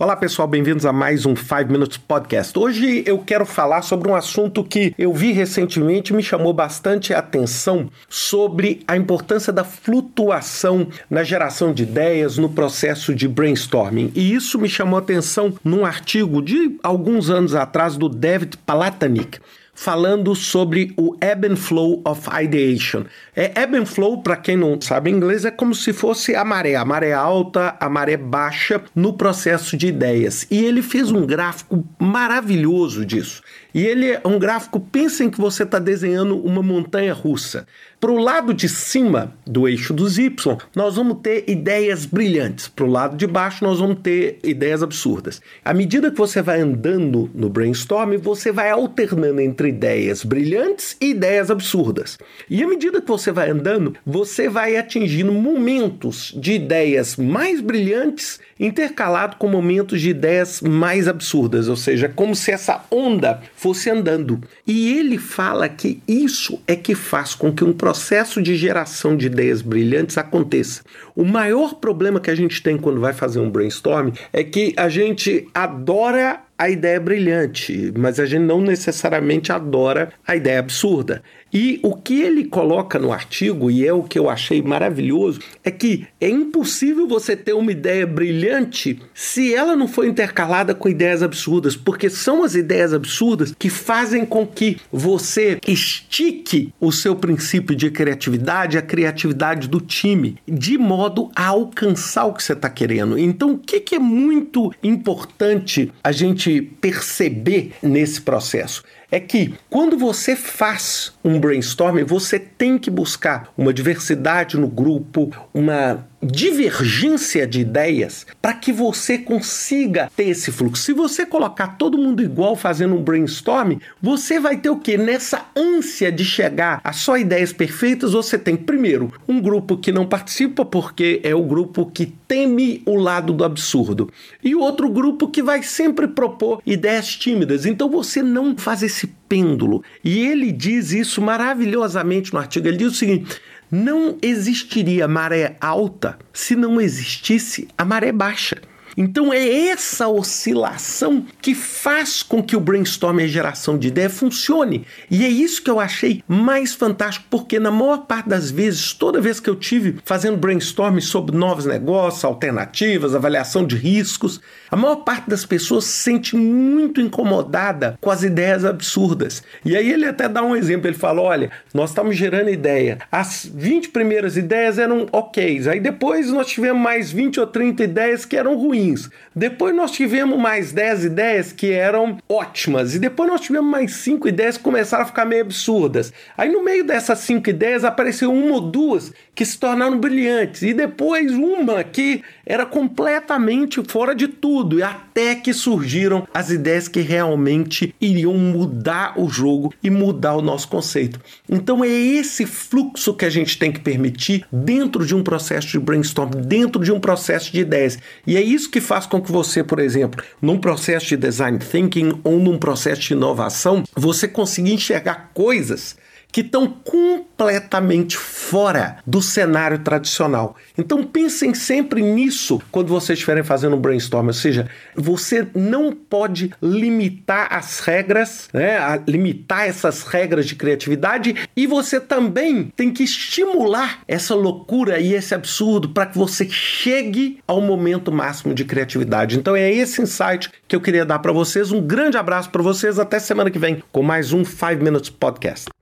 Olá pessoal, bem-vindos a mais um 5 Minutes Podcast. Hoje eu quero falar sobre um assunto que eu vi recentemente me chamou bastante atenção sobre a importância da flutuação na geração de ideias, no processo de brainstorming. E isso me chamou atenção num artigo de alguns anos atrás do David Palatanic falando sobre o ebb and flow of ideation. É, ebb and flow, para quem não sabe inglês, é como se fosse a maré, a maré alta, a maré baixa no processo de ideias. E ele fez um gráfico maravilhoso disso. E ele é um gráfico, pensem que você está desenhando uma montanha russa. Para o lado de cima do eixo dos Y, nós vamos ter ideias brilhantes. Para o lado de baixo, nós vamos ter ideias absurdas. À medida que você vai andando no brainstorm, você vai alternando entre ideias brilhantes e ideias absurdas. E à medida que você vai andando, você vai atingindo momentos de ideias mais brilhantes intercalado com momentos de ideias mais absurdas, ou seja, como se essa onda fosse andando. E ele fala que isso é que faz com que um de geração de ideias brilhantes aconteça. O maior problema que a gente tem quando vai fazer um brainstorm é que a gente adora a ideia brilhante, mas a gente não necessariamente adora a ideia absurda. E o que ele coloca no artigo, e é o que eu achei maravilhoso, é que é impossível você ter uma ideia brilhante se ela não for intercalada com ideias absurdas, porque são as ideias absurdas que fazem com que você estique o seu princípio de criatividade, a criatividade do time, de modo a alcançar o que você está querendo. Então, o que, que é muito importante a gente perceber nesse processo? É que quando você faz um brainstorming, você tem que buscar uma diversidade no grupo, uma divergência de ideias para que você consiga ter esse fluxo. Se você colocar todo mundo igual fazendo um brainstorm, você vai ter o que? Nessa ânsia de chegar a só ideias perfeitas, você tem primeiro um grupo que não participa porque é o grupo que teme o lado do absurdo e outro grupo que vai sempre propor ideias tímidas. Então você não faz esse pêndulo. E ele diz isso maravilhosamente no artigo. Ele diz o seguinte: não existiria maré alta se não existisse a maré baixa. Então é essa oscilação que faz com que o brainstorm e a geração de ideia funcione. E é isso que eu achei mais fantástico, porque na maior parte das vezes, toda vez que eu tive fazendo brainstorm sobre novos negócios, alternativas, avaliação de riscos, a maior parte das pessoas se sente muito incomodada com as ideias absurdas. E aí ele até dá um exemplo, ele fala: "Olha, nós estamos gerando ideia. As 20 primeiras ideias eram ok, aí depois nós tivemos mais 20 ou 30 ideias que eram ruins Depois nós tivemos mais 10 ideias que eram ótimas. E depois nós tivemos mais 5 ideias que começaram a ficar meio absurdas. Aí no meio dessas 5 ideias apareceu uma ou duas que se tornaram brilhantes. E depois uma que era completamente fora de tudo. E até que surgiram as ideias que realmente iriam mudar o jogo e mudar o nosso conceito. Então é esse fluxo que a gente tem que permitir dentro de um processo de brainstorm, dentro de um processo de ideias. E é isso que faz com que você, por exemplo, num processo de design thinking ou num processo de inovação, você consiga enxergar coisas que estão completamente fora do cenário tradicional. Então pensem sempre nisso quando vocês estiverem fazendo um brainstorm, ou seja, você não pode limitar as regras, né, limitar essas regras de criatividade e você também tem que estimular essa loucura e esse absurdo para que você chegue ao momento máximo de criatividade. Então é esse insight que eu queria dar para vocês. Um grande abraço para vocês, até semana que vem com mais um 5 Minutes Podcast.